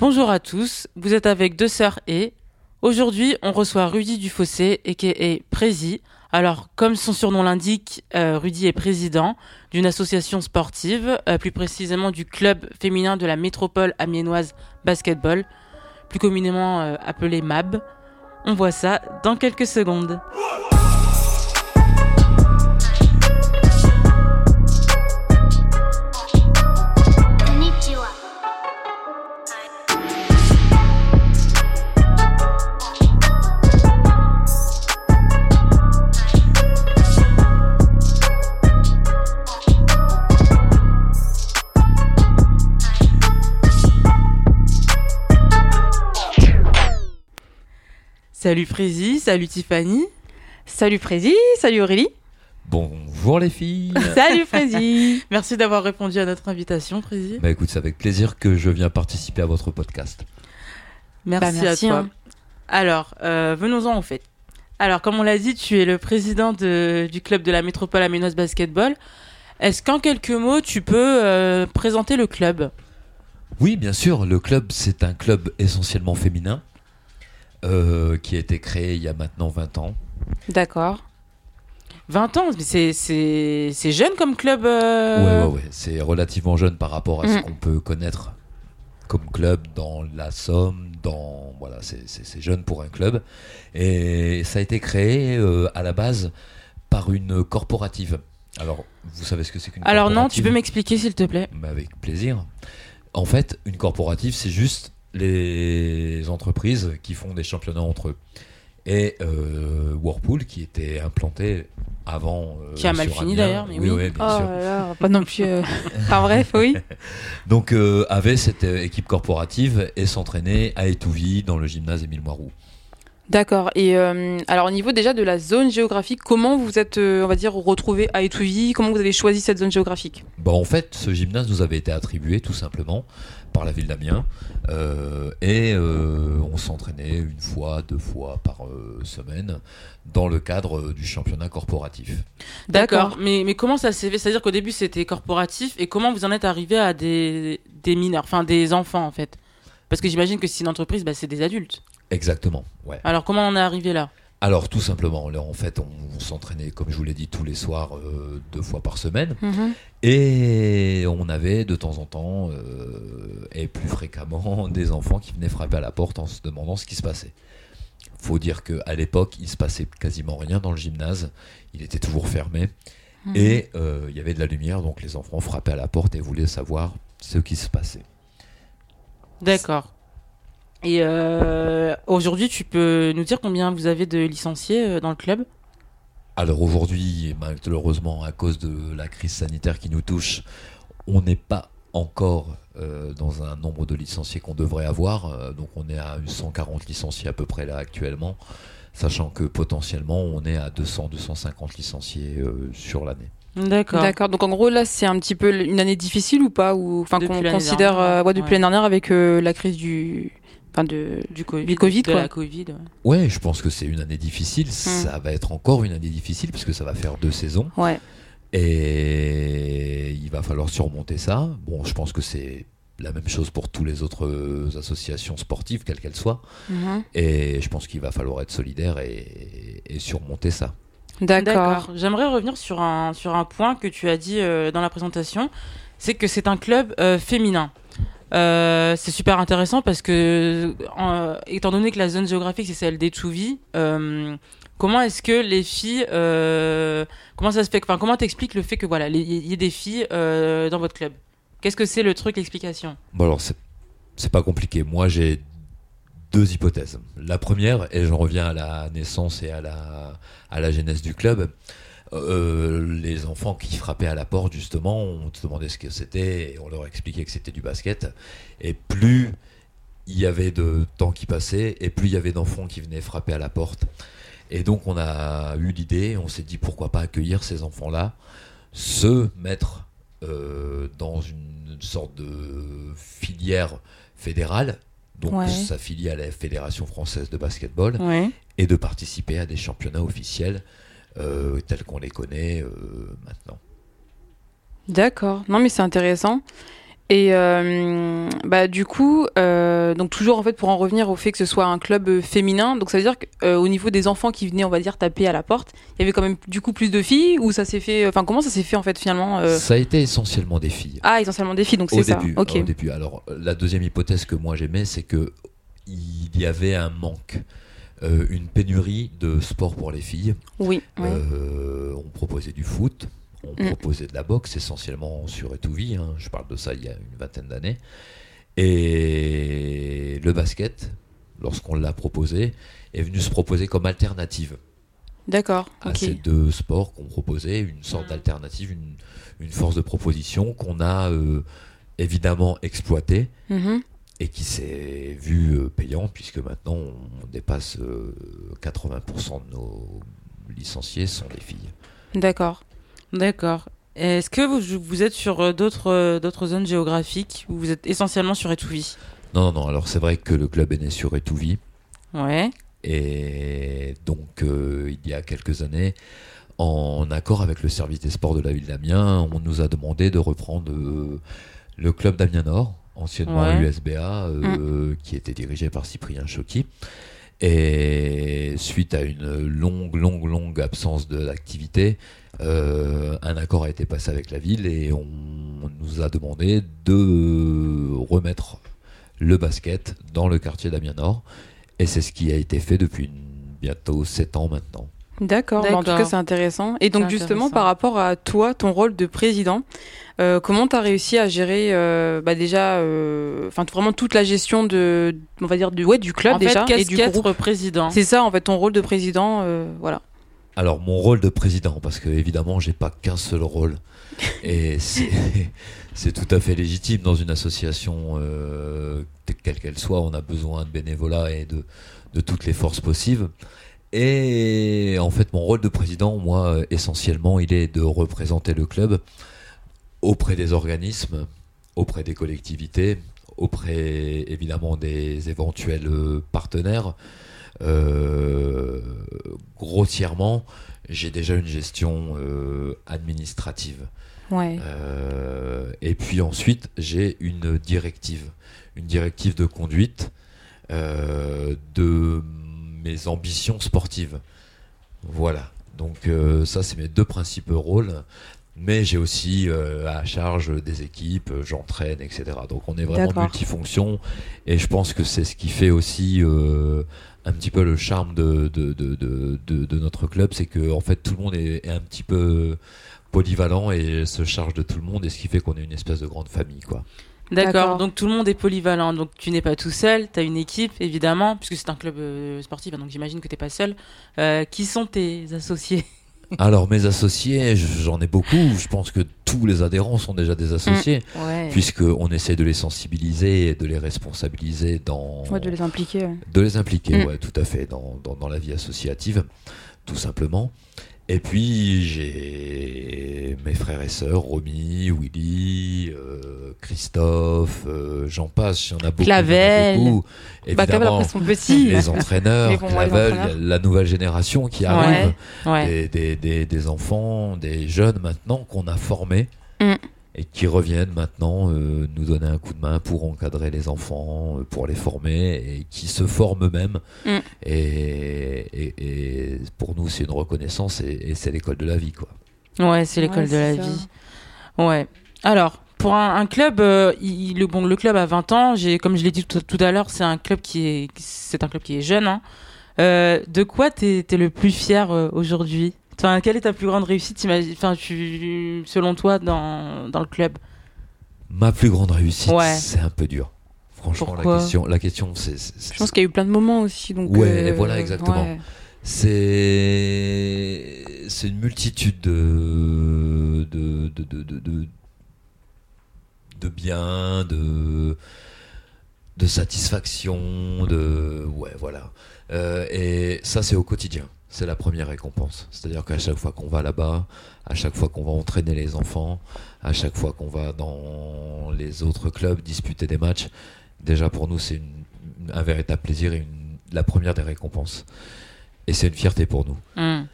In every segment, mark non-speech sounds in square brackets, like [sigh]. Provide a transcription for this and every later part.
Bonjour à tous, vous êtes avec deux sœurs et aujourd'hui on reçoit Rudy Dufossé a.k.a. Prési. Alors comme son surnom l'indique, euh, Rudy est président d'une association sportive, euh, plus précisément du club féminin de la métropole amiénoise basketball, plus communément euh, appelé MAB. On voit ça dans quelques secondes. Salut Prési, salut Tiffany. Salut Prési, salut Aurélie. Bonjour les filles. [laughs] Salut Prési. [laughs] Merci d'avoir répondu à notre invitation, Prési. bah écoute, c'est avec plaisir que je viens participer à votre podcast. Merci, Bah, merci, à toi. hein. Alors, euh, venons-en au fait. Alors, comme on l'a dit, tu es le président de- du club de la métropole aménoise basketball. Est-ce qu'en quelques mots, tu peux euh, présenter le club? Oui, bien sûr, le club, c'est un club essentiellement féminin euh, qui a été créé il y a maintenant 20 ans. D'accord. 20 ans, mais c'est- jeune comme club. euh, Ouais, ouais, ouais, c'est relativement jeune par rapport à ce Mm. qu'on peut connaître comme club dans la Somme, dans voilà, c'est- jeune pour un club. Et ça a été créé euh, à la base par une corporative. Alors, vous savez ce que c'est qu'une Alors non, tu corporative peux m'expliquer s'il te plaît? Mais avec plaisir. En fait, une corporative, c'est juste les entreprises qui font des championnats entre eux. Et euh, Whirlpool, qui était implanté avant. euh, Qui a mal fini d'ailleurs, mais oui. oui. oui, bien Oh sûr. là là, pas non plus. euh, [laughs] Enfin bref, oui. [laughs] Donc, euh, avait cette euh, équipe corporative et s'entraînait à Étouville dans le gymnase Émile Moirou. D'accord. Et euh, alors au niveau déjà de la zone géographique, comment vous êtes, euh, on va dire, retrouvés à Étouville? Comment vous avez choisi cette zone géographique? Bon, en fait, ce gymnase nous avait été attribué tout simplement par la ville d'Amiens. Euh, et euh, on s'entraînait une fois, deux fois par euh, semaine dans le cadre euh, du championnat corporatif. D'accord. Mais, mais comment ça s'est fait? C'est-à-dire qu'au début, c'était corporatif. Et comment vous en êtes arrivé à des, des mineurs, enfin des enfants en fait? Parce que j'imagine que si c'est une entreprise, bah, c'est des adultes. Exactement, ouais. Alors comment on est arrivé là? Alors tout simplement, là, en fait, on, on s'entraînait, comme je vous l'ai dit, tous les soirs, euh, deux fois par semaine. Et on avait de temps en temps, euh, et plus fréquemment, [laughs] des enfants qui venaient frapper à la porte en se demandant ce qui se passait. Faut dire qu'à l'époque, il se passait quasiment rien dans le gymnase. Il était toujours fermé. Et euh, il y avait de la lumière, donc les enfants frappaient à la porte et voulaient savoir ce qui se passait. D'accord. Et euh, aujourd'hui, tu peux nous dire combien vous avez de licenciés euh, dans le club? Alors aujourd'hui, malheureusement, à cause de la crise sanitaire qui nous touche, on n'est pas encore euh, dans un nombre de licenciés qu'on devrait avoir. Donc on est à 140 licenciés à peu près là actuellement, sachant que potentiellement on est à 200-250 licenciés euh, sur l'année. D'accord. D'accord. Donc en gros là, c'est un petit peu une année difficile ou pas Ou enfin qu'on considère euh, ouais, depuis ouais. l'année dernière avec euh, la crise du, enfin de Du Covid. Du Covid, de quoi. la Covid. ouais. Ouais, je pense que c'est une année difficile. Ça va être encore une année difficile puisque ça va faire deux saisons. ouais. Et il va falloir surmonter ça. Bon, je pense que c'est la même chose pour toutes les autres euh, associations sportives, quelles qu'elles soient. Mhm. Et je pense qu'il va falloir être solidaire et, et surmonter ça. D'accord. J'aimerais revenir sur un, sur un point que tu as dit euh, dans la présentation. C'est que c'est un club euh, féminin. Euh, c'est super intéressant parce que, étant donné que la zone géographique c'est celle d'Etouvi, euh, comment est-ce que les filles, euh, comment ça se fait, enfin comment t'expliques le fait que voilà, il y ait des filles euh, dans votre club? Qu'est-ce que c'est le truc, l'explication? Bon, alors, c'est pas compliqué. Moi, j'ai deux hypothèses. La première, et j'en reviens à la naissance et à la, à la genèse du club, euh, les enfants qui frappaient à la porte, justement, on te demandait ce que c'était et on leur expliquait que c'était du basket. Et plus il y avait de temps qui passait, et plus il y avait d'enfants qui venaient frapper à la porte. Et donc, on a eu l'idée, on s'est dit pourquoi pas accueillir ces enfants-là, se mettre euh, dans une sorte de filière fédérale, donc Ouais. s'affilier à la Fédération française de basketball, Ouais. et de participer à des championnats officiels euh, tels qu'on les connaît euh, maintenant. D'accord. Non, mais c'est intéressant. Et euh, bah du coup, euh, donc toujours en fait pour en revenir au fait que ce soit un club féminin, donc ça veut dire qu'au niveau des enfants qui venaient, on va dire taper à la porte, il y avait quand même du coup plus de filles ou ça s'est fait, enfin comment ça s'est fait en fait finalement Ça a été essentiellement des filles. Ah essentiellement des filles, donc c'est ça. début, au début. Alors, la deuxième hypothèse que moi j'aimais, c'est que il y avait un manque, euh, une pénurie de sport pour les filles. Oui. oui. Euh, on proposait du foot, on Mm. proposait de la boxe, essentiellement sur Etouvi. Hein, je parle de ça il y a une vingtaine d'années. Et le basket, lorsqu'on l'a proposé, est venu se proposer comme alternative D'accord. à ces deux sports qu'on proposait, une sorte d'alternative, une, une force de proposition qu'on a euh, évidemment exploitée Mhm. Et qui s'est vu euh, payant puisque maintenant on dépasse euh, 80% de nos licenciés sont des filles. D'accord. D'accord. Est-ce que vous, vous êtes sur euh, d'autres euh, d'autres zones géographiques ou vous êtes essentiellement sur Etouvi Non, non, non, alors c'est vrai que le club est né sur Etouvi Ouais. et donc euh, il y a quelques années, en accord avec le service des sports de la ville d'Amiens, on nous a demandé de reprendre euh, le club d'Amiens Nord, anciennement Ouais. USBA, euh, qui était dirigé par Cyprien Chocky. Et suite à une longue, longue, longue absence de l'activité, euh, un accord a été passé avec la ville et on, on nous a demandé de remettre le basket dans le quartier d'Amiens Nord. Et c'est ce qui a été fait depuis bientôt 7 ans maintenant. D'accord. En tout cas, c'est intéressant. Et donc justement, par rapport à toi, ton rôle de président, euh, comment tu as réussi à gérer, euh, bah, déjà, euh, enfin vraiment toute la gestion de, on va dire du, ouais, du club en déjà fait, et du groupe? président? C'est ça, en fait, ton rôle de président, euh, voilà. Alors mon rôle de président, parce que évidemment j'ai pas qu'un seul rôle, [laughs] et c'est [laughs] c'est tout à fait légitime dans une association euh, quelle qu'elle soit, on a besoin de bénévolat et de, de toutes les forces possibles. Et en fait mon rôle de président, moi euh, essentiellement, il est de représenter le club auprès des organismes, auprès des collectivités, auprès évidemment des éventuels euh, partenaires. Euh, grossièrement, j'ai déjà une gestion euh, administrative. Ouais. Euh, et puis ensuite, j'ai une directive, une directive de conduite de mes ambitions sportives. Voilà. Donc euh, ça, c'est mes deux principaux rôles. Mais j'ai aussi euh, à charge des équipes, j'entraîne, etc. Donc on est vraiment multifonction. Et je pense que c'est ce qui fait aussi euh, un petit peu le charme de, de, de, de, de- de notre club. C'est que en fait, tout le monde est, est un petit peu polyvalent et se charge de tout le monde. Et ce qui fait qu'on est une espèce de grande famille. quoi. D'accord. Donc tout le monde est polyvalent. Donc tu n'es pas tout seul. Tu as une équipe, évidemment, puisque c'est un club euh, sportif. hein, donc j'imagine que tu n'es pas seul. Euh, qui sont tes associés? [laughs] Alors mes associés, j'en ai beaucoup. Je pense que tous les adhérents sont déjà des associés, Ouais. puisqu'on essaie de les sensibiliser et de les responsabiliser dans... Ouais, de les impliquer. ouais. De les impliquer, Mm. ouais, tout à fait, dans, dans, dans la vie associative, tout simplement. Et puis j'ai mes frères et sœurs, Romy, Willy, euh, Christophe, euh, j'en passe, il y en a beaucoup. en a Clavel. beaucoup. Bah, Évidemment, après, son petit. les entraîneurs, bon, ouais, [laughs] les Clavel, entraîneurs. la nouvelle génération qui arrive, Ouais. des, des, des, des enfants, des jeunes maintenant qu'on a formés Mm. Et qui reviennent maintenant euh, nous donner un coup de main pour encadrer les enfants, euh, pour les former et qui se forment eux-mêmes. Mm. Et, et, et pour nous, c'est une reconnaissance et, et c'est l'école de la vie. Quoi. Ouais, c'est l'école Ouais, de la ça. vie. Ouais. Alors, pour un, un club, euh, il, le, bon, le club a 20 ans. J'ai, comme je l'ai dit tout, tout à l'heure, c'est un club qui est, c'est un club qui est jeune. hein. Euh, de quoi t'es, t'es le plus fier euh, aujourd'hui? Enfin, quelle est ta plus grande réussite, enfin, tu, selon toi, dans, dans le club? Ma plus grande réussite, Ouais. c'est un peu dur. Franchement, la question, la question c'est, Je pense qu'il y a eu plein de moments aussi. Donc, Ouais, euh, voilà, exactement. ouais. C'est c'est une multitude de de de de de, de, de biens, de de satisfaction, de ouais voilà. Euh, et ça c'est au quotidien. C'est la première récompense. C'est-à-dire qu'à chaque fois qu'on va là-bas, à chaque fois qu'on va entraîner les enfants, à chaque fois qu'on va dans les autres clubs disputer des matchs, déjà pour nous c'est un véritable plaisir et une, la première des récompenses. Et c'est une fierté pour nous. Hmm.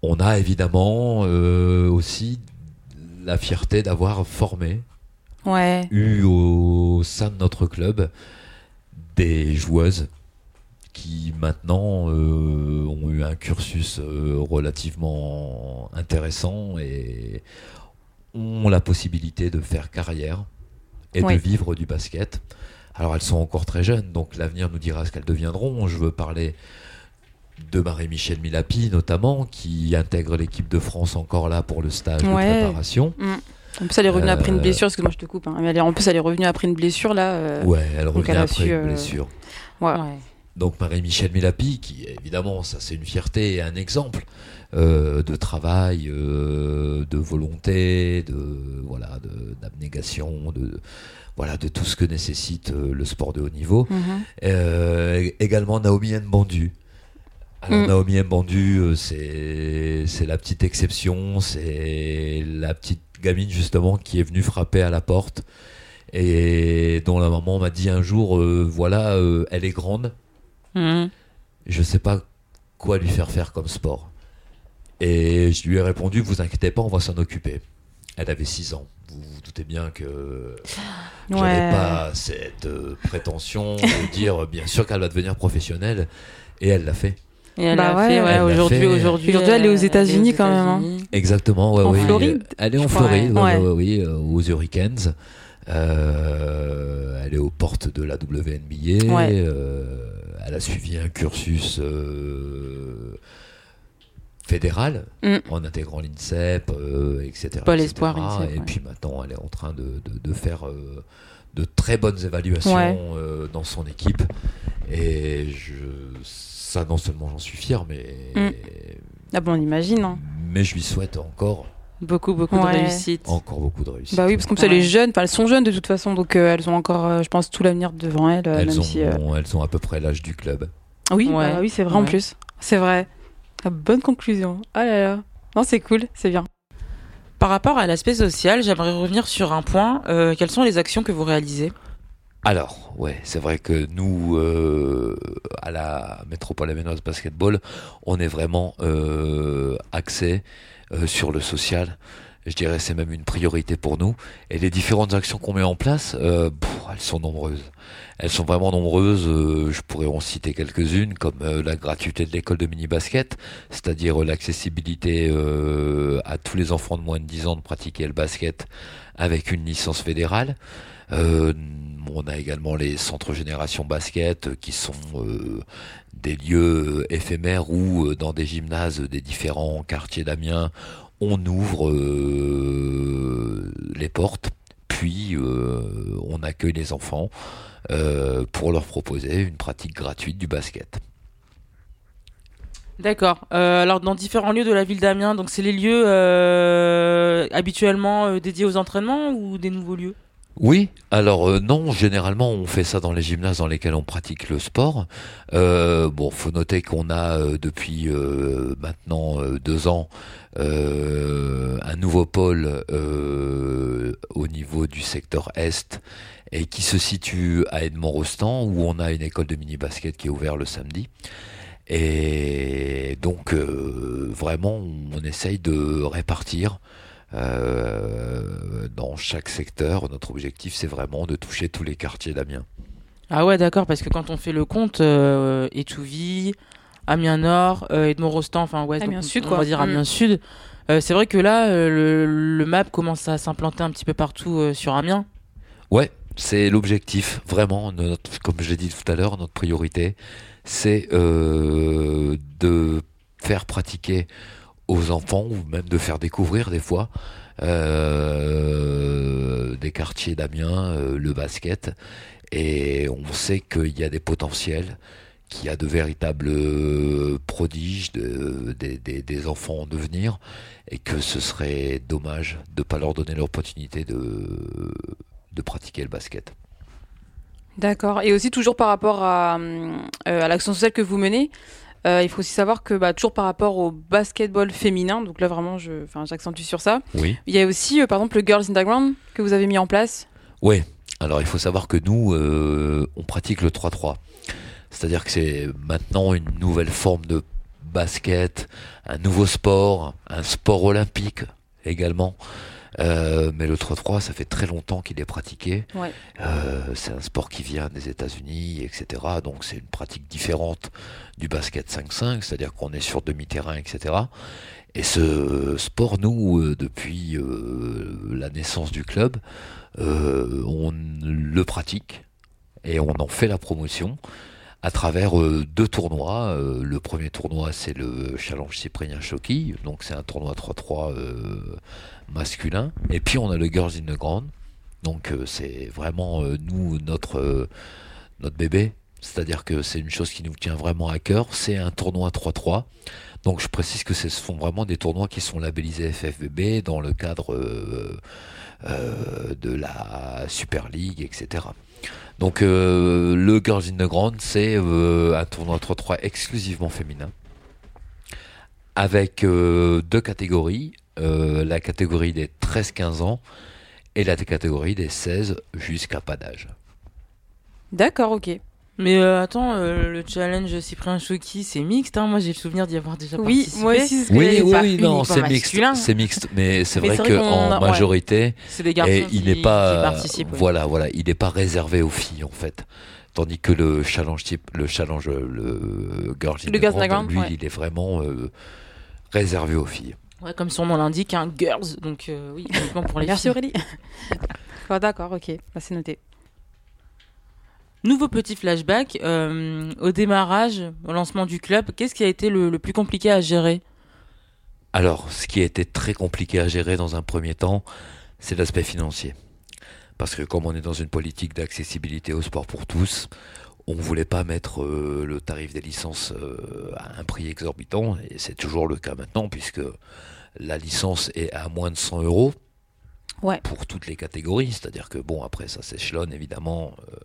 On a évidemment euh, aussi la fierté d'avoir formé Ouais. eu au sein de notre club des joueuses qui maintenant euh, ont eu un cursus euh, relativement intéressant et ont la possibilité de faire carrière et Ouais. de vivre du basket. Alors elles sont encore très jeunes, donc l'avenir nous dira ce qu'elles deviendront. Je veux parler de Marie-Michel Milapi notamment, qui intègre l'équipe de France encore là pour le stage Ouais. de préparation. En plus, elle est revenue après une Euh, blessure. Excuse-moi, je te coupe. hein. Elle est- En plus, elle est revenue après une blessure là. euh, Ouais, elle revient elle a après su, une euh, blessure. ouais. Ouais. Donc Marie-Michel Milapi, qui évidemment, ça c'est une fierté et un exemple euh, de travail, euh, de volonté, de voilà, de- d'abnégation, de voilà, de tout ce que nécessite euh, le sport de haut niveau. Mhm. Euh, également Naomi Mbandu. Alors Mm. Naomi Mbandu, euh, c'est c'est la petite exception, c'est la petite gamine justement qui est venue frapper à la porte et dont la maman m'a dit un jour, voilà, elle est grande, Mhm. je sais pas quoi lui faire faire comme sport. Et je lui ai répondu, vous inquiétez pas, on va s'en occuper. Elle avait 6 ans. Vous vous doutez bien que j'avais Ouais. pas cette euh, prétention de [laughs] dire bien sûr qu'elle va devenir professionnelle et elle l'a fait. Et elle Bah a ouais. fait, Elle ouais, aujourd'hui, fait. aujourd'hui, Aujourd'hui, elle est aux États-Unis quand même, hein. Exactement, ouais, En oui. Floride, Elle est en je Floride, ouais. ouais, Ouais. ouais, oui, euh, aux Hurricanes. Euh, elle est aux portes de la WNBA. Ouais. Euh, elle a suivi un cursus euh, fédéral Mm. en intégrant l'INSEP, euh, etc. Pôle etc. espoir, INSEP, Et ouais. puis maintenant, elle est en train de, de- de faire euh, de très bonnes évaluations Ouais. euh, dans son équipe. Et je, ça, non seulement j'en suis fier, mais, Mm. Ah bon, on imagine. hein. mais je lui souhaite encore, Beaucoup, beaucoup Ouais. de réussite. encore beaucoup de réussite. Bah oui, parce que comme ça, elle est Ouais. jeune. Enfin, elles sont jeunes de toute façon, donc euh, elles ont encore, euh, je pense, tout l'avenir devant elles. euh, elles, même ont, si, euh, elles ont à peu près l'âge du club. Oui, Ouais. bah oui, c'est vrai en plus. C'est vrai. Ah, bonne conclusion. Ah là là. Non, c'est cool, c'est bien. Par rapport à l'aspect social, j'aimerais revenir sur un point. Euh, quelles sont les actions que vous réalisez? Alors, ouais, c'est vrai que nous, euh, à la Métropole Aménoise Basketball, on est vraiment euh, axé euh, sur le social. Je dirais c'est même une priorité pour nous. Et les différentes actions qu'on met en place, euh, elles sont nombreuses. Elles sont vraiment nombreuses. euh, je pourrais en citer quelques-unes, comme euh, la gratuité de l'école de mini-basket, c'est-à-dire euh, l'accessibilité euh, à tous les enfants de moins de 10 ans de pratiquer le basket avec une licence fédérale. Euh, on a également les centres génération basket qui sont des lieux éphémères où dans des gymnases des différents quartiers d'Amiens on ouvre euh, les portes puis euh, on accueille les enfants euh, pour leur proposer une pratique gratuite du basket. D'accord. Alors, dans différents lieux de la ville d'Amiens, donc c'est les lieux habituellement dédiés aux entraînements ou des nouveaux lieux? Oui, alors euh, non, généralement on fait ça dans les gymnases dans lesquels on pratique le sport. Euh, bon, faut noter qu'on a euh, depuis euh, maintenant deux ans un nouveau pôle au niveau du secteur est et qui se situe à Edmond-Rostand où on a une école de mini-basket qui est ouverte le samedi. Et donc vraiment on essaye de répartir euh, dans chaque secteur. Notre objectif, c'est vraiment de toucher tous les quartiers d'Amiens. Ah ouais, d'accord, parce que quand on fait le compte, euh, Amiens Nord, euh, Edmond-Rostand, enfin ouais, Amiens donc, Sud, on quoi. va dire Mm. Amiens Sud. Euh, c'est vrai que là, euh, le, le map commence à s'implanter un petit peu partout euh, sur Amiens. Ouais, c'est l'objectif, vraiment. Notre, comme je l'ai dit tout à l'heure, notre priorité, c'est euh, de faire pratiquer aux enfants ou même de faire découvrir des fois euh, des quartiers d'Amiens euh, le basket. Et on sait qu'il y a des potentiels, qu'il y a de véritables prodiges, de- des- des- enfants en devenir, et que ce serait dommage de ne pas leur donner l'opportunité de, de pratiquer le basket. D'accord. Et aussi, toujours par rapport à, euh, à l'action sociale que vous menez, il faut aussi savoir que, bah, toujours par rapport au basketball féminin, donc là vraiment, je, j'accentue sur ça, Oui. il y a aussi, euh, par exemple, le Girls Instagram que vous avez mis en place. Ouais. Alors il faut savoir que nous, euh, on pratique le 3-3. C'est-à-dire que c'est maintenant une nouvelle forme de basket, un nouveau sport, un sport olympique également. Euh, mais le 3-3, ça fait très longtemps qu'il est pratiqué. Ouais. Euh, c'est un sport qui vient des États-Unis, etc. Donc c'est une pratique différente du basket 5-5, c'est-à-dire qu'on est sur demi-terrain, etc. Et ce sport, nous, euh, depuis la naissance du club, on le pratique et on en fait la promotion à travers euh, deux tournois. Euh, le premier tournoi, c'est le Challenge Cyprien Choquille, donc c'est un tournoi 3-3 euh, masculin. Et puis on a le Girls in the Grand, donc c'est vraiment nous notre notre bébé. C'est-à-dire que c'est une chose qui nous tient vraiment à cœur. C'est un tournoi 3-3. Donc je précise que ce sont vraiment des tournois qui sont labellisés FFBB dans le cadre de la Super League, etc. Donc euh, le Girls in the Grand, c'est euh, un tournoi 3-3 exclusivement féminin, avec euh, deux catégories, la catégorie des 13-15 ans et la catégorie des 16 jusqu'à pas d'âge. D'accord, ok. Mais euh, attends, euh, le challenge Cyprien Choki, c'est mixte. Hein. Moi, j'ai le souvenir d'y avoir déjà Oui, participé. moi aussi, c'est ce que Oui, oui, non, c'est mixte, c'est mixte, mais c'est vrai qu'en ouais. majorité, C'est des garçons et qui, il n'est qui pas, participent. oui. voilà, voilà, il n'est pas réservé aux filles en fait. Tandis que le challenge type, le challenge, le Girls in Le the Girls Grand, lui, ouais. il est vraiment euh, réservé aux filles. Ouais, comme son nom l'indique, un girls. Donc euh, oui, uniquement pour les Merci filles. Aurélie. [laughs] Ah, D'accord, ok. Bah, c'est noté. Nouveau petit flashback. euh, au démarrage, au lancement du club, qu'est-ce qui a été le, le plus compliqué à gérer? Alors, ce qui a été très compliqué à gérer dans un premier temps, c'est l'aspect financier. Parce que comme on est dans une politique d'accessibilité au sport pour tous, on ne voulait pas mettre euh, le tarif des licences euh, à un prix exorbitant, et c'est toujours le cas maintenant, puisque la licence est à moins de 100 euros Ouais. pour toutes les catégories, c'est-à-dire que bon, après ça s'échelonne évidemment, euh,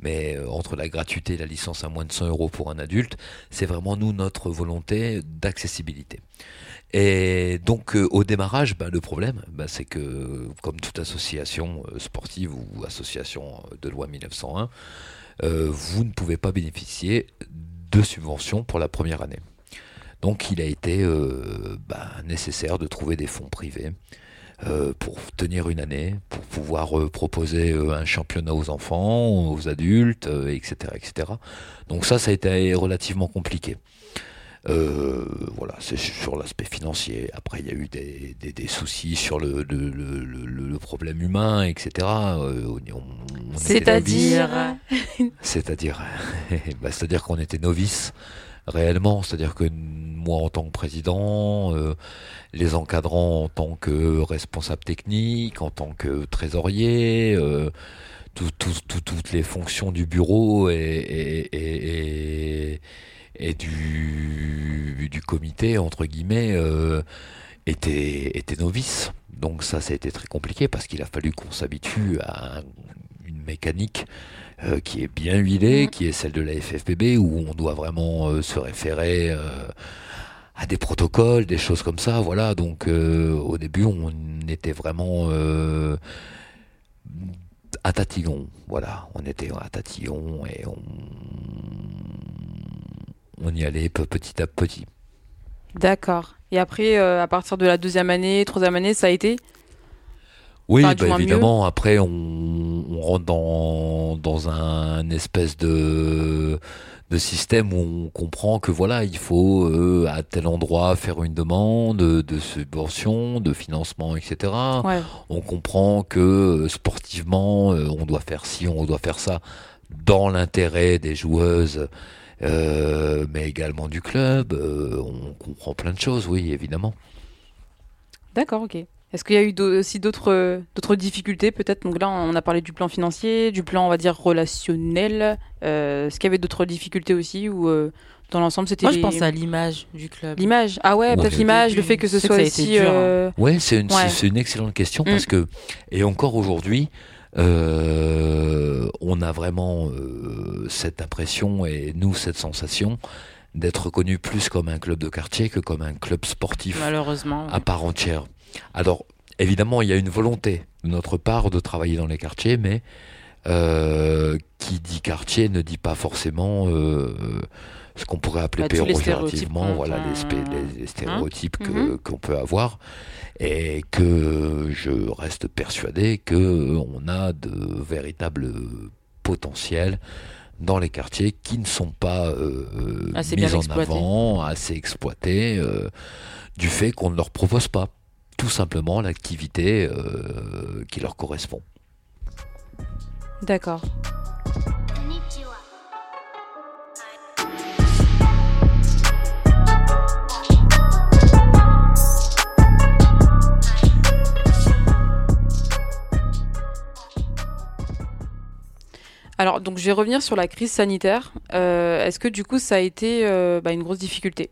mais euh, entre la gratuité et la licence à moins de 100 euros pour un adulte, c'est vraiment nous notre volonté d'accessibilité. Et donc euh, au démarrage, bah, le problème, bah, c'est que comme toute association euh, sportive ou association de loi 1901, euh, vous ne pouvez pas bénéficier de subventions pour la première année. Donc il a été bah, nécessaire de trouver des fonds privés pour tenir une année, pour pouvoir euh, proposer euh, un championnat aux enfants, aux adultes, euh, etc., etc. Donc ça, ça a été relativement compliqué. Euh, voilà, c'est sur l'aspect financier. Après, il y a eu des, des, des soucis sur le, le, le, le- le problème humain, etc. Euh, C'est-à-dire. [laughs] C'est-à-dire, [laughs] bah, c'est-à-dire qu'on était novices réellement. C'est-à-dire que moi, en tant que président, euh, les encadrants en tant que responsable technique, en tant que trésorier, euh, tout- tout- tout- toutes les fonctions du bureau et, et, et, et- et du, du comité, entre guillemets, euh, étaient, étaient novices. Donc ça, ça a été très compliqué parce qu'il a fallu qu'on s'habitue à un- une mécanique euh, qui est bien huilée, Mhm. qui est celle de la FFPB, où on doit vraiment euh, se référer euh, à des protocoles, des choses comme ça. Voilà, donc euh, au début, on était vraiment euh, à tatillon. Voilà, on était à tatillon et on, on y allait pe- petit à petit. D'accord. Et après, euh, à partir de la deuxième année, troisième année, ça a été? Oui, Enfin, bah, évidemment, après, on, on rentre dans, dans un espèce de, de système où on comprend que voilà, il faut euh, à tel endroit faire une demande de subvention, de financement, etc. Ouais. On comprend que euh, sportivement, euh, on doit faire ci, on doit faire ça dans l'intérêt des joueuses, euh, mais également du club. On comprend plein de choses, oui, évidemment. D'accord, ok. Est-ce qu'il y a eu aussi d'autres d'autres difficultés peut-être? Donc là, on a parlé du plan financier, du plan, on va dire, relationnel. Euh, Est-ce qu'il y avait d'autres difficultés aussi ou euh, dans l'ensemble, c'était Moi, je les- pense à l'image du club. l'image Ah ouais, Ouais. peut-être l'image, le fait que ce soit dur, hein. euh, Ouais, c'est une, Ouais. une excellente question Mm. parce que, et encore aujourd'hui, euh, on a vraiment euh, cette impression et nous cette sensation d'être reconnu plus comme un club de quartier que comme un club sportif Malheureusement. à part entière. Alors, évidemment, il y a une volonté de notre part de travailler dans les quartiers, mais Euh, qui dit quartier ne dit pas forcément euh, ce qu'on pourrait appeler Bah, péjorativement, voilà, les, spé- les- les stéréotypes que- Mhm. qu'on peut avoir, et que je reste persuadé que on a de véritables potentiels dans les quartiers qui ne sont pas euh, Assez mis en avant, assez exploités, euh, du fait qu'on ne leur propose pas tout simplement l'activité euh, qui leur correspond. D'accord. Alors, donc, je vais revenir sur la crise sanitaire. Euh, est-ce que du coup, ça a été euh, bah, une grosse difficulté?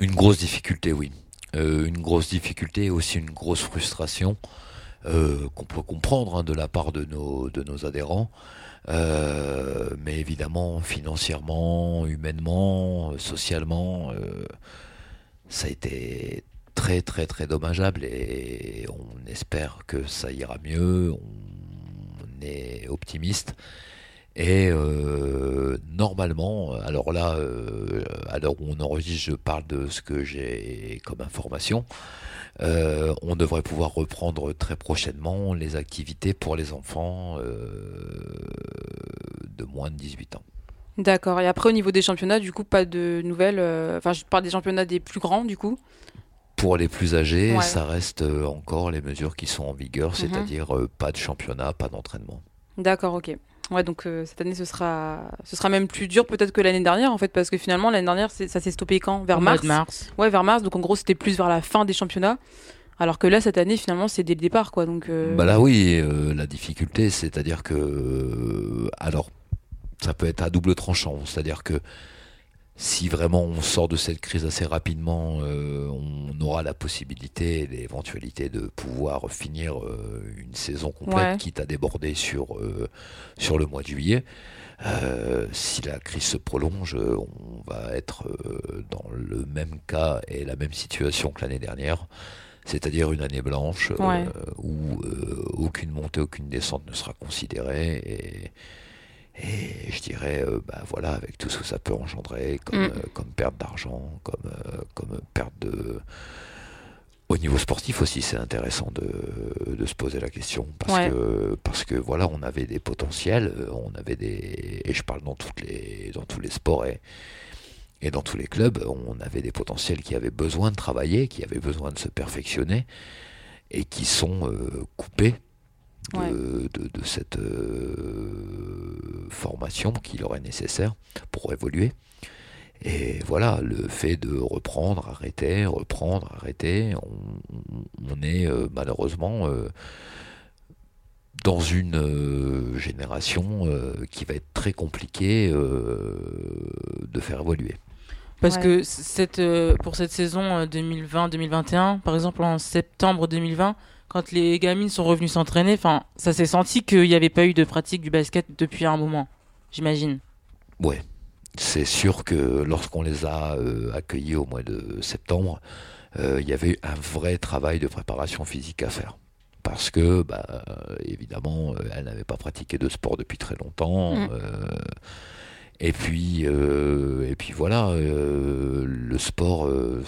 Une grosse difficulté, oui. Euh, une grosse difficulté et aussi une grosse frustration euh, qu'on peut comprendre hein, de la part de nos, de nos adhérents. Euh, mais évidemment, financièrement, humainement, socialement, ça a été très très très dommageable et on espère que ça ira mieux. On est optimiste. Et euh, normalement, alors là, euh, à l'heure où on enregistre, je parle de ce que j'ai comme information. Euh, on devrait pouvoir reprendre très prochainement les activités pour les enfants euh, de moins de 18 ans. D'accord. Et après, au niveau des championnats, du coup, pas de nouvelles. Enfin, je parle des championnats des plus grands, du coup? Pour les plus âgés, Ouais. ça reste encore les mesures qui sont en vigueur, c'est-à-dire euh, pas de championnat, pas d'entraînement. D'accord, ok. Ouais, donc euh, cette année, ce sera, ce sera même plus dur peut-être que l'année dernière, en fait, parce que finalement, l'année dernière, ça s'est stoppé quand? Vers mois mars de mars. Ouais, vers mars. Donc en gros, c'était plus vers la fin des championnats. Alors que là, cette année, finalement, c'est dès le départ, quoi. Donc, euh, Bah là oui, euh, la difficulté, c'est-à-dire que alors ça peut être à double tranchant, c'est-à-dire que si vraiment on sort de cette crise assez rapidement, euh, on aura la possibilité et l'éventualité de pouvoir finir euh, une saison complète, Ouais. quitte à déborder sur euh, sur le mois de juillet. Euh, si la crise se prolonge, on va être euh, dans le même cas et la même situation que l'année dernière, c'est-à-dire une année blanche Ouais. où aucune montée, aucune descente ne sera considérée et, et je dirais, euh, bah voilà, avec tout ce que ça peut engendrer comme, Mm. euh, comme perte d'argent, comme, euh, comme perte de... Au niveau sportif aussi, c'est intéressant de, de se poser la question parce Ouais. que parce que voilà, on avait des potentiels, on avait des et je parle dans toutes les dans tous les sports et et dans tous les clubs, on avait des potentiels qui avaient besoin de travailler, qui avaient besoin de se perfectionner et qui sont coupés de, Ouais. de, de cette euh, formation qui leur est nécessaire pour évoluer. Et voilà, le fait de reprendre, arrêter, reprendre, arrêter, on, on est euh, malheureusement euh, dans une euh, génération euh, qui va être très compliquée euh, de faire évoluer. Parce Ouais. que cette, euh, pour cette saison euh, 2020-2021, par exemple en septembre 2020, quand les gamines sont revenues s'entraîner, enfin, ça s'est senti qu'il n'y avait pas eu de pratique du basket depuis un moment, j'imagine. Ouais, c'est sûr que lorsqu'on les a euh, accueillis au mois de septembre, euh, il y avait un vrai travail de préparation physique à faire. Parce que, bah, évidemment, euh, elles n'avaient pas pratiqué de sport depuis très longtemps. Mm. euh, et puis, euh, et puis voilà, euh, le sport, euh,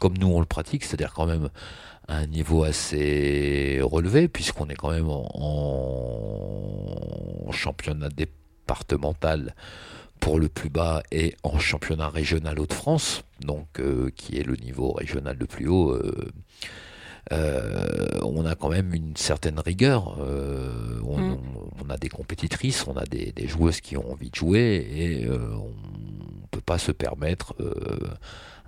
comme nous on le pratique, c'est-à-dire quand même à un niveau assez relevé, puisqu'on est quand même en, en championnat départemental pour le plus bas et en championnat régional Hauts-de-France, donc euh, qui est le niveau régional le plus haut. euh, euh, on a quand même une certaine rigueur. euh, on, Mm. on- on a des compétitrices, on a des, des joueuses qui ont envie de jouer et euh, on ne peut pas se permettre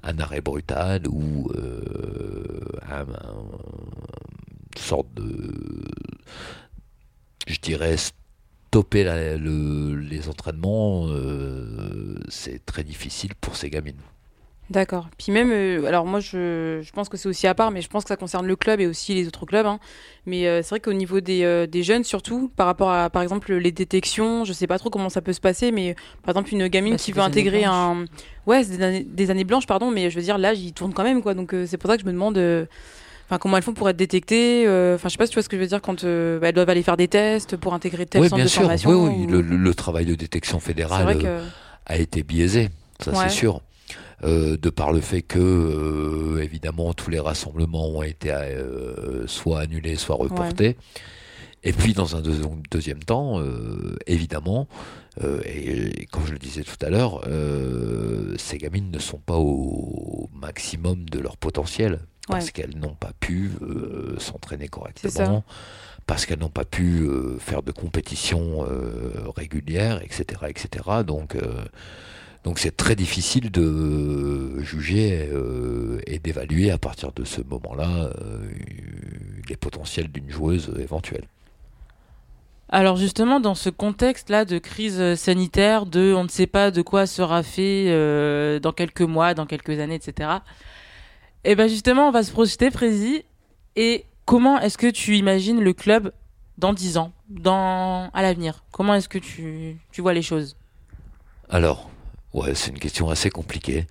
un arrêt brutal ou euh, un, un- une sorte de, je dirais, stopper les entraînements. euh, c'est très difficile pour ces gamines. D'accord. Puis même, euh, alors moi, je, je pense que c'est aussi à part, mais je pense que ça concerne le club et aussi les autres clubs. hein. Mais euh, c'est vrai qu'au niveau des, euh, des jeunes, surtout, par rapport à, par exemple, les détections, je sais pas trop comment ça peut se passer, mais par exemple, une gamine Bah, qui veut intégrer un. Ouais, c'est des années, des années blanches, pardon, mais je veux dire, l'âge, il tourne quand même, quoi. Donc c'est pour ça que je me demande. Enfin, comment elles font pour être détectées Enfin, je sais pas si tu vois ce que je veux dire quand bah, elles doivent aller faire des tests pour intégrer tel Oui, centre bien de sûr. formation. Oui, oui, ou- le, travail de détection fédérale que. a été biaisé, ça Ouais. c'est sûr. Euh, de par le fait que, euh, évidemment, tous les rassemblements ont été euh, soit annulés, soit reportés. Et puis, dans un deux- deuxième temps, évidemment, et, et comme je le disais tout à l'heure, ces gamines ne sont pas au maximum de leur potentiel parce Ouais. qu'elles n'ont pas pu euh, s'entraîner correctement, parce qu'elles n'ont pas pu euh, faire de compétitions euh, régulières, etc., etc. Donc, donc c'est très difficile de juger euh, et d'évaluer à partir de ce moment-là euh, les potentiels d'une joueuse éventuelle. Alors justement, dans ce contexte-là de crise sanitaire, de on ne sait pas de quoi sera fait euh, dans quelques mois, dans quelques années, etc. Et ben justement, on va se projeter, Prési. Et comment est-ce que tu imagines le club dans 10 ans, dans à l'avenir? Comment est-ce que tu, tu vois les choses? Alors, ouais, c'est une question assez compliquée.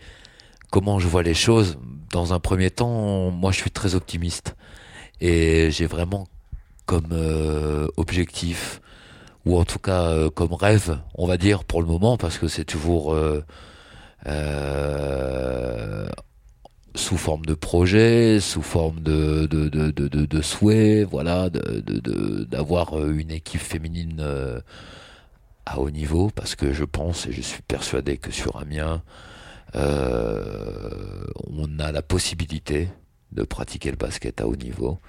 Comment je vois les choses? Dans un premier temps, moi je suis très optimiste. Et j'ai vraiment comme euh, objectif, ou en tout cas euh, comme rêve, on va dire pour le moment, parce que c'est toujours euh, euh, sous forme de projet, sous forme de, de, de, de, de, souhait, voilà, d'avoir euh, une équipe féminine à haut niveau, parce que je pense et je suis persuadé que sur Amiens, euh, on a la possibilité de pratiquer le basket à haut niveau.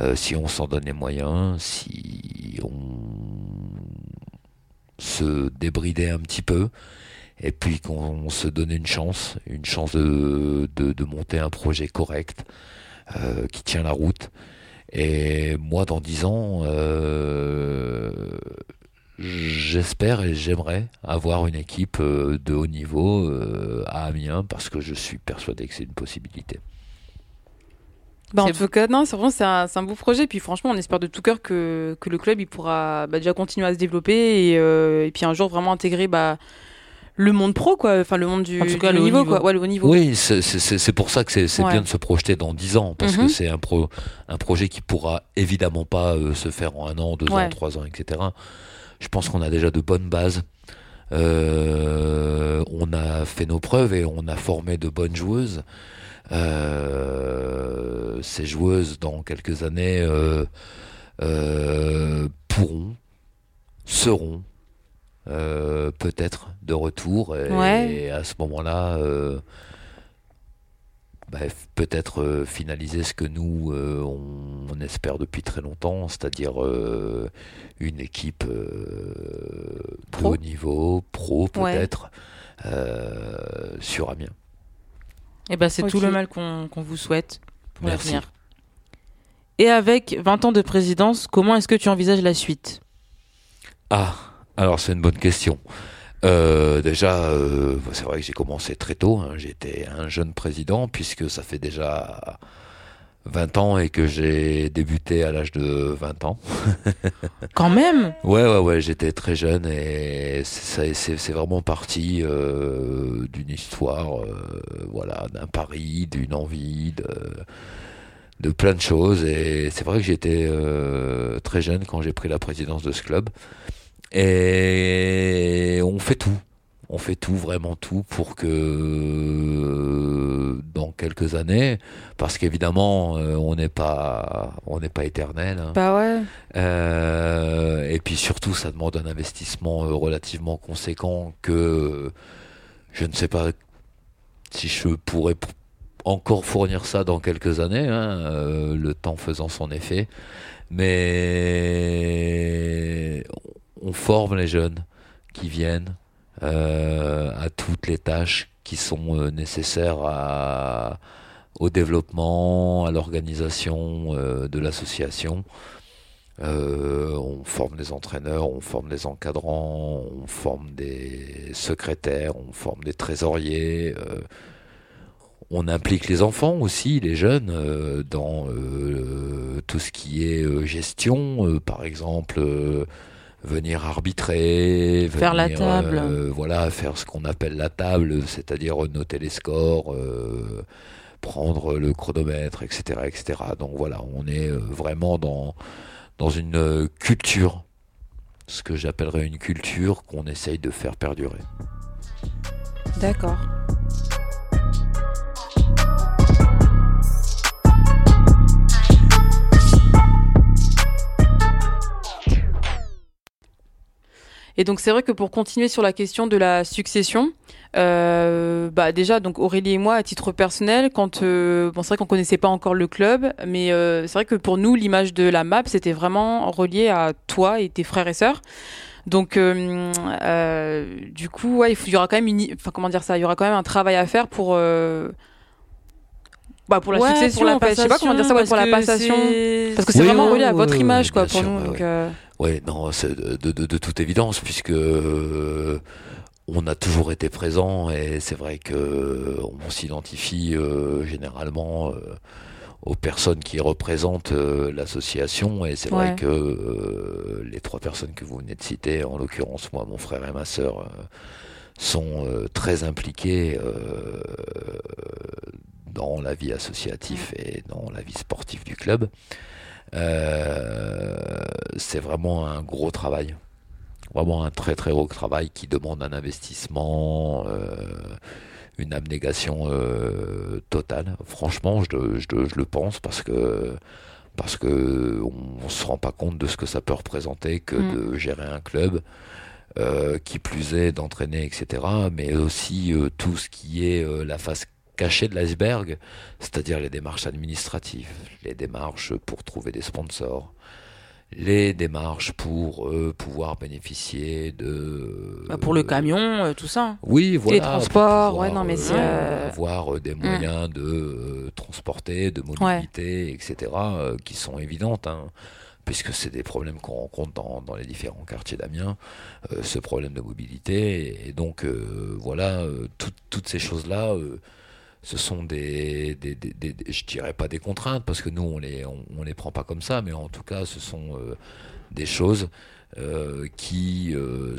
Euh, si on s'en donne les moyens, si on se débridait un petit peu, et puis qu'on se donnait une chance, une chance de monter un projet correct, euh, qui tient la route. Et moi, dans dix ans, euh, j'espère et j'aimerais avoir une équipe euh, de haut niveau euh, à Amiens, parce que je suis persuadé que c'est une possibilité. Bah, en tout cas, non, c'est vraiment c'est un, c'est un beau projet. Puis franchement, on espère de tout cœur que, que le club il pourra bah, déjà continuer à se développer et, euh, et puis un jour vraiment intégrer bah, le monde pro, quoi. Enfin, le monde du, En tout cas, du le haut niveau, niveau. quoi. Ouais, le haut niveau. Oui, c'est- c'est c'est- c'est pour ça que c'est c'est Ouais. bien de se projeter dans 10 ans, parce Mhm. que c'est un, pro, un projet qui pourra évidemment pas euh, se faire en un an, deux Ouais. ans, trois ans, etc. Je pense qu'on a déjà de bonnes bases. Euh, on a fait nos preuves et on a formé de bonnes joueuses. Euh, ces joueuses, dans quelques années, euh, pourront, seront peut-être de retour. Et, Ouais. à ce moment-là, bah, peut-être finaliser ce que nous, on, on espère depuis très longtemps, c'est-à-dire euh, une équipe euh, de haut niveau, pro Ouais. peut-être, euh, sur Amiens. Et ben c'est tout le mal qu'on vous souhaite pour l'avenir. Et avec 20 ans de présidence, comment est-ce que tu envisages la suite? Ah, alors c'est une bonne question. Euh, déjà, euh, c'est vrai que j'ai commencé très tôt. hein. J'étais un jeune président puisque ça fait déjà 20 ans et que j'ai débuté à l'âge de 20 ans. [laughs] Quand même? Ouais, ouais, ouais, j'étais très jeune et c'est vraiment parti euh, d'une histoire, euh, voilà, d'un pari, d'une envie, de, de plein de choses. Et c'est vrai que j'étais euh, très jeune quand j'ai pris la présidence de ce club. Et on fait tout. On fait tout, vraiment tout, pour que euh, dans quelques années, parce qu'évidemment, euh, on n'est pas, on n'est pas éternel. hein. Bah ouais. Euh, et puis surtout, ça demande un investissement relativement conséquent que je ne sais pas si je pourrais encore fournir ça dans quelques années, hein, le temps faisant son effet. Mais on forme les jeunes qui viennent à toutes les tâches qui sont euh, nécessaires au développement, à l'organisation euh, de l'association. Euh, on forme des entraîneurs, on forme des encadrants, on forme des secrétaires, on forme des trésoriers. euh, on implique les enfants aussi, les jeunes, euh, dans euh, tout ce qui est euh, gestion, euh, par exemple. Venir arbitrer, Faire la venir, table. euh, voilà, faire ce qu'on appelle la table, c'est-à-dire noter les scores, euh, prendre le chronomètre, etc., etc. Donc voilà, on est euh, vraiment dans, dans une culture, ce que j'appellerais une culture qu'on essaye de faire perdurer. D'accord. Et donc c'est vrai que pour continuer sur la question de la succession, euh, bah déjà donc Aurélie et moi à titre personnel, quand euh, bon c'est vrai qu'on connaissait pas encore le club, mais euh, c'est vrai que pour nous l'image de la map c'était vraiment relié à toi et tes frères et sœurs. Donc euh, euh, du coup ouais il, faut- il y aura quand même une, enfin comment dire ça, il y aura quand même un travail à faire pour euh, bah pour la Ouais, succession pour la en fait. Je sais pas comment dire ça ouais, pour la passation. Parce que c'est Oui, vraiment relié à votre image quoi pour sûr, nous. donc, Ouais, non, c'est de, de- de- de toute évidence, puisque euh, on a toujours été présent et c'est vrai que euh, on s'identifie euh, généralement aux personnes qui représentent l'association et c'est vrai que les trois personnes que vous venez de citer, en l'occurrence moi, mon frère et ma sœur, sont très impliqués dans la vie associative et dans la vie sportive du club. Euh, c'est vraiment un gros travail. Vraiment un très très gros travail qui demande un investissement, euh, une abnégation euh, totale. Franchement, je, le- je le- je le pense parce que parce que on, on se rend pas compte de ce que ça peut représenter que Mm. de gérer un club, euh, qui plus est d'entraîner, etc. Mais aussi tout ce qui est la face cachée de l'iceberg, c'est-à-dire les démarches administratives, les démarches pour trouver des sponsors, les démarches pour euh, pouvoir bénéficier de... Bah, pour le camion, euh, tout ça. Oui, voilà. pour transports, pouvoir, ouais, non, mais c'est, euh, Avoir euh, des moyens de euh, transporter, de mobilité, etc., euh, qui sont évidentes, hein, puisque c'est des problèmes qu'on rencontre dans, dans les différents quartiers d'Amiens, euh, ce problème de mobilité. Et, donc, euh, voilà, euh, tout- toutes ces choses-là, euh, ce sont des, des, des- je dirais pas des contraintes, parce que nous, on les, on, on les prend pas comme ça, mais en tout cas, ce sont euh, des choses euh, qui euh,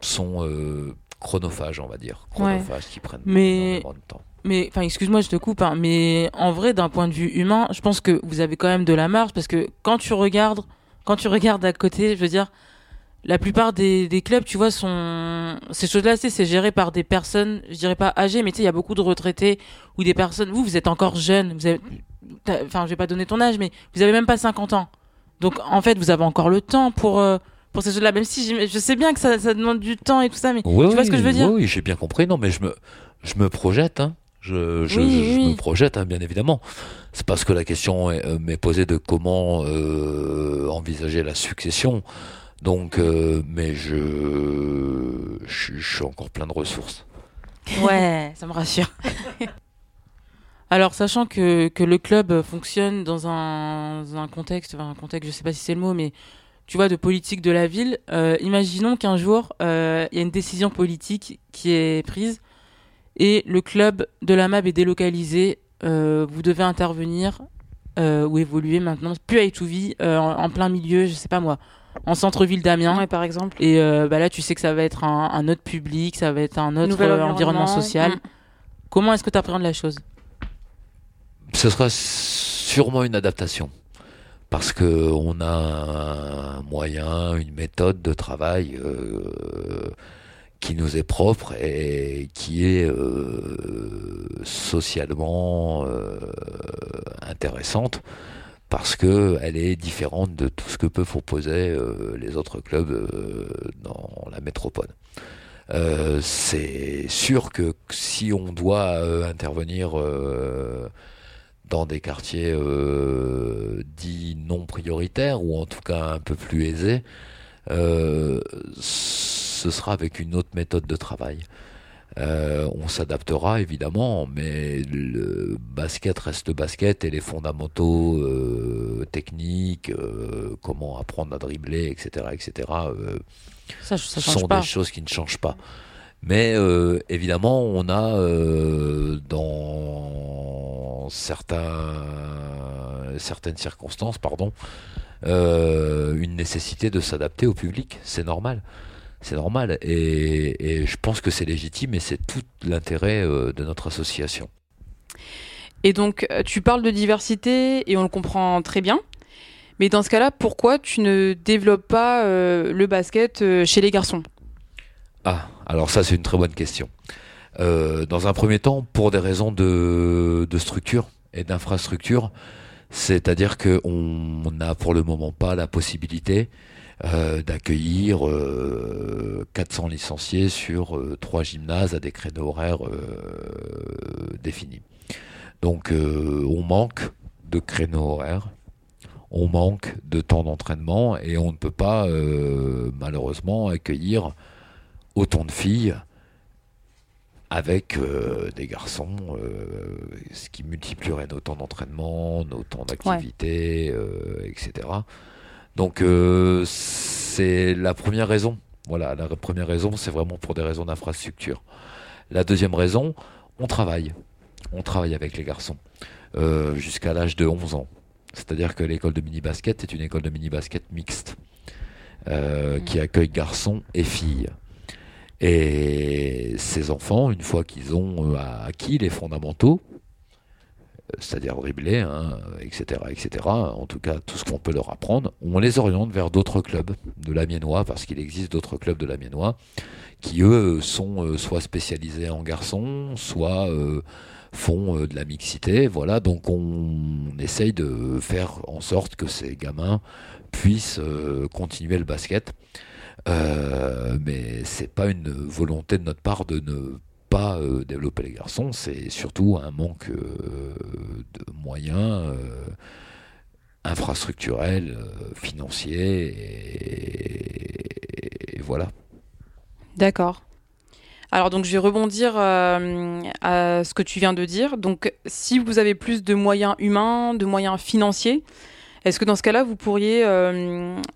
sont chronophages, on va dire, chronophages, qui prennent Mais- énormément de temps. Mais, enfin, excuse-moi, je te coupe, hein, mais en vrai, d'un point de vue humain, je pense que vous avez quand même de la marge parce que quand tu regardes, quand tu regardes à côté, je veux dire, la plupart des, des clubs, tu vois, sont ces choses-là, c'est géré par des personnes, je dirais pas âgées, mais tu sais, il y a beaucoup de retraités ou des personnes. Vous, vous êtes encore jeune, vous avez, t'as- enfin, je vais pas donner ton âge, mais vous avez même pas 50 ans. Donc, en fait, vous avez encore le temps pour euh, pour ces choses-là, même si je sais bien que ça, ça demande du temps et tout ça, mais Oui, tu vois ce que je veux dire? Oui, oui, j'ai bien compris. Non, mais je me, je me projette. Hein. Je, je, Oui, je- je oui. me projette, hein, bien évidemment. C'est parce que la question est- euh, m'est posée de comment euh, envisager la succession. Donc, euh, mais je, je, je suis encore plein de ressources. Ouais, ça me rassure. [laughs] Alors, sachant que, que le club fonctionne dans un, un contexte, enfin, un contexte, je sais pas si c'est le mot, mais tu vois, de politique de la ville, euh, imaginons qu'un jour, euh, il y a une décision politique qui est prise et le club de la MAB est délocalisé. euh, vous devez intervenir euh, ou évoluer maintenant, plus à Itouvi, euh, en, en plein milieu, je sais pas moi, en centre-ville d'Amiens. ouais, par exemple. Et euh, bah là, tu sais que ça va être un, un autre public, ça va être un autre euh, environnement social. Mm. Comment est-ce que tu appréhendes la chose? Ce sera sûrement une adaptation. Parce que on a un moyen, une méthode de travail euh, qui nous est propre et qui est euh, socialement euh, intéressante parce que elle est différente de tout ce que peuvent proposer euh, les autres clubs euh, dans la métropole. Euh, c'est sûr que si on doit intervenir dans des quartiers dits non prioritaires ou en tout cas un peu plus aisés, ce sera avec une autre méthode de travail. Euh, on s'adaptera évidemment, mais le basket reste basket et les fondamentaux euh, techniques, euh, comment apprendre à dribbler, etc., etc., Ça, ça sont pas. des choses qui ne changent pas. Mais évidemment, on a dans certains, certaines circonstances, pardon, une nécessité de s'adapter au public. C'est normal. C'est normal. Et, et je pense que c'est légitime et c'est tout l'intérêt euh, de notre association. Et donc, euh, tu parles de diversité et on le comprend très bien. Mais dans ce cas-là, pourquoi tu ne développes pas euh, le basket euh, chez les garçons? Ah, alors ça c'est une très bonne question. Euh, dans un premier temps, pour des raisons de, de structure et d'infrastructure, c'est-à-dire qu'on n'a pour le moment pas la possibilité euh, d'accueillir euh, 400 licenciés sur euh, trois gymnases à des créneaux horaires euh, définis. Donc euh, on manque de créneaux horaires, on manque de temps d'entraînement et on ne peut pas euh, malheureusement accueillir autant de filles avec euh, des garçons, euh, ce qui multiplierait nos temps d'entraînement, nos temps d'activité, euh, etc. Donc euh, c'est la première raison. Voilà, la première raison, c'est vraiment pour des raisons d'infrastructure. La deuxième raison, on travaille. On travaille avec les garçons euh, jusqu'à l'âge de 11 ans. C'est-à-dire que l'école de mini-basket est une école de mini-basket mixte euh, qui accueille garçons et filles. Et ces enfants, une fois qu'ils ont acquis les fondamentaux, c'est-à-dire dribbler, hein, etc., etc., en tout cas tout ce qu'on peut leur apprendre, on les oriente vers d'autres clubs de l'Amiénois, parce qu'il existe d'autres clubs de l'Amiénois qui, eux, sont euh, soit spécialisés en garçons, soit euh, font euh, de la mixité. Voilà, donc on, essaye de faire en sorte que ces gamins puissent continuer le basket. Mais c'est pas une volonté de notre part de ne pas euh, développer les garçons, c'est surtout un manque euh, de moyens euh, infrastructurels, financiers, et, voilà. D'accord. Alors donc je vais rebondir à ce que tu viens de dire. Donc si vous avez plus de moyens humains, de moyens financiers, est-ce que dans ce cas-là vous pourriez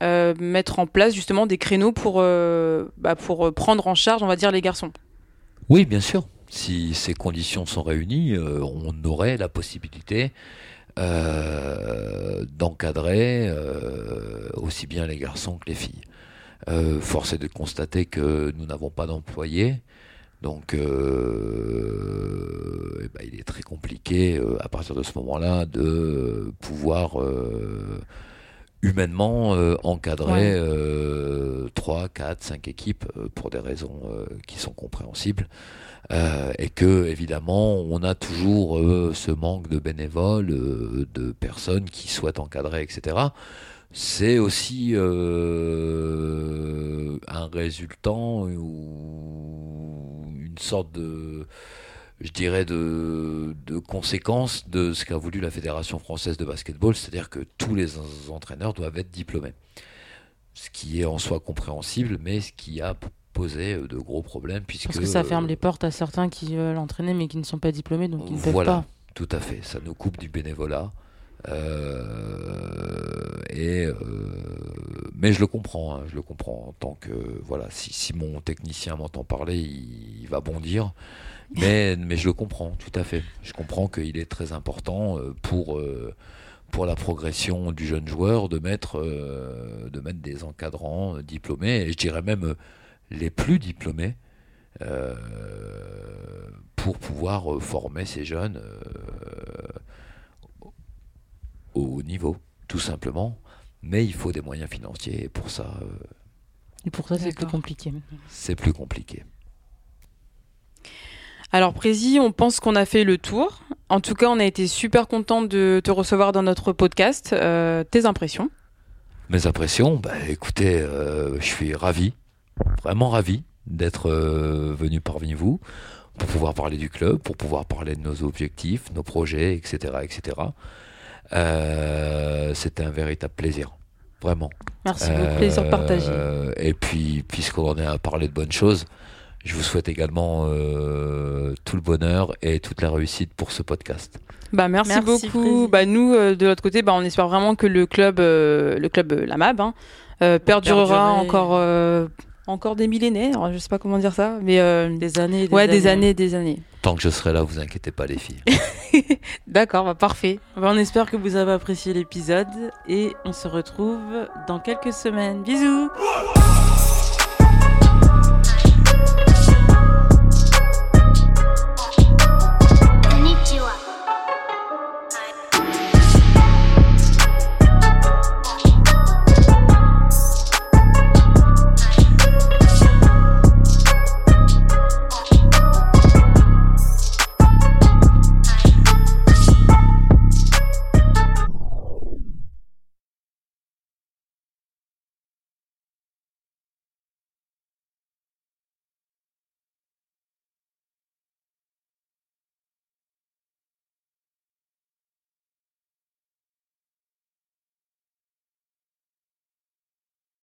mettre en place justement des créneaux pour, bah, pour prendre en charge, on va dire, les garçons? Oui, bien sûr. Si ces conditions sont réunies, euh, on aurait la possibilité euh, d'encadrer euh, aussi bien les garçons que les filles. Force est de constater que nous n'avons pas d'employés. Donc, eh ben, il est très compliqué à partir de ce moment-là de pouvoir humainement euh, encadrer euh, 3, 4, 5 équipes euh, pour des raisons euh, qui sont compréhensibles. Euh, et que évidemment on a toujours euh, ce manque de bénévoles, euh, de personnes qui souhaitent encadrer, etc. C'est aussi euh, un résultant ou une sorte de, je dirais, de, de conséquence de ce qu'a voulu la Fédération française de basketball, c'est-à-dire que tous les entraîneurs doivent être diplômés. Ce qui est en soi compréhensible, mais ce qui a posé euh, de gros problèmes puisque Parce que ça ferme euh, les portes à certains qui veulent entraîner mais qui ne sont pas diplômés, donc ils ne peuvent Voilà. pas. Tout à fait, ça nous coupe du bénévolat. Euh, et euh, mais je le comprends, hein, je le comprends en tant que voilà. Si, mon technicien m'entend parler, il, va bondir. Mais [laughs] mais je le comprends tout à fait. Je comprends qu'il est très important euh, pour euh, pour la progression du jeune joueur de mettre euh, de mettre des encadrants diplômés et je dirais même les plus diplômés pour pouvoir former ces jeunes au haut niveau, tout simplement. Mais il faut des moyens financiers et pour ça, euh, Et pour ça, c'est plus compliqué. c'est plus compliqué. Alors Prési, on pense qu'on a fait le tour. En tout cas, on a été super content de te recevoir dans notre podcast. Euh, tes impressions? Mes impressions, bah, écoutez, euh, je suis ravi, vraiment ravi d'être euh, venu parmi vous pour pouvoir parler du club, pour pouvoir parler de nos objectifs, nos projets, etc., etc. Euh, C'était un véritable plaisir, vraiment. Merci beaucoup, plaisir partagé. Euh, Et puis, puisqu'on en est à parler de bonnes choses, je vous souhaite également euh, tout le bonheur et toute la réussite pour ce podcast. Bah merci, Merci, beaucoup. Bah nous euh, de l'autre côté, bah on espère vraiment que le club, euh, le club euh, la MAB, hein, euh, perdurera Perdurer. encore euh, encore des millénaires. Je sais pas comment dire ça, mais euh, Des années, des ouais années. des années, des années. Tant que je serai là, vous inquiétez pas les filles. [laughs] D'accord, bah parfait. Bah, on espère que vous avez apprécié l'épisode et on se retrouve dans quelques semaines. Bisous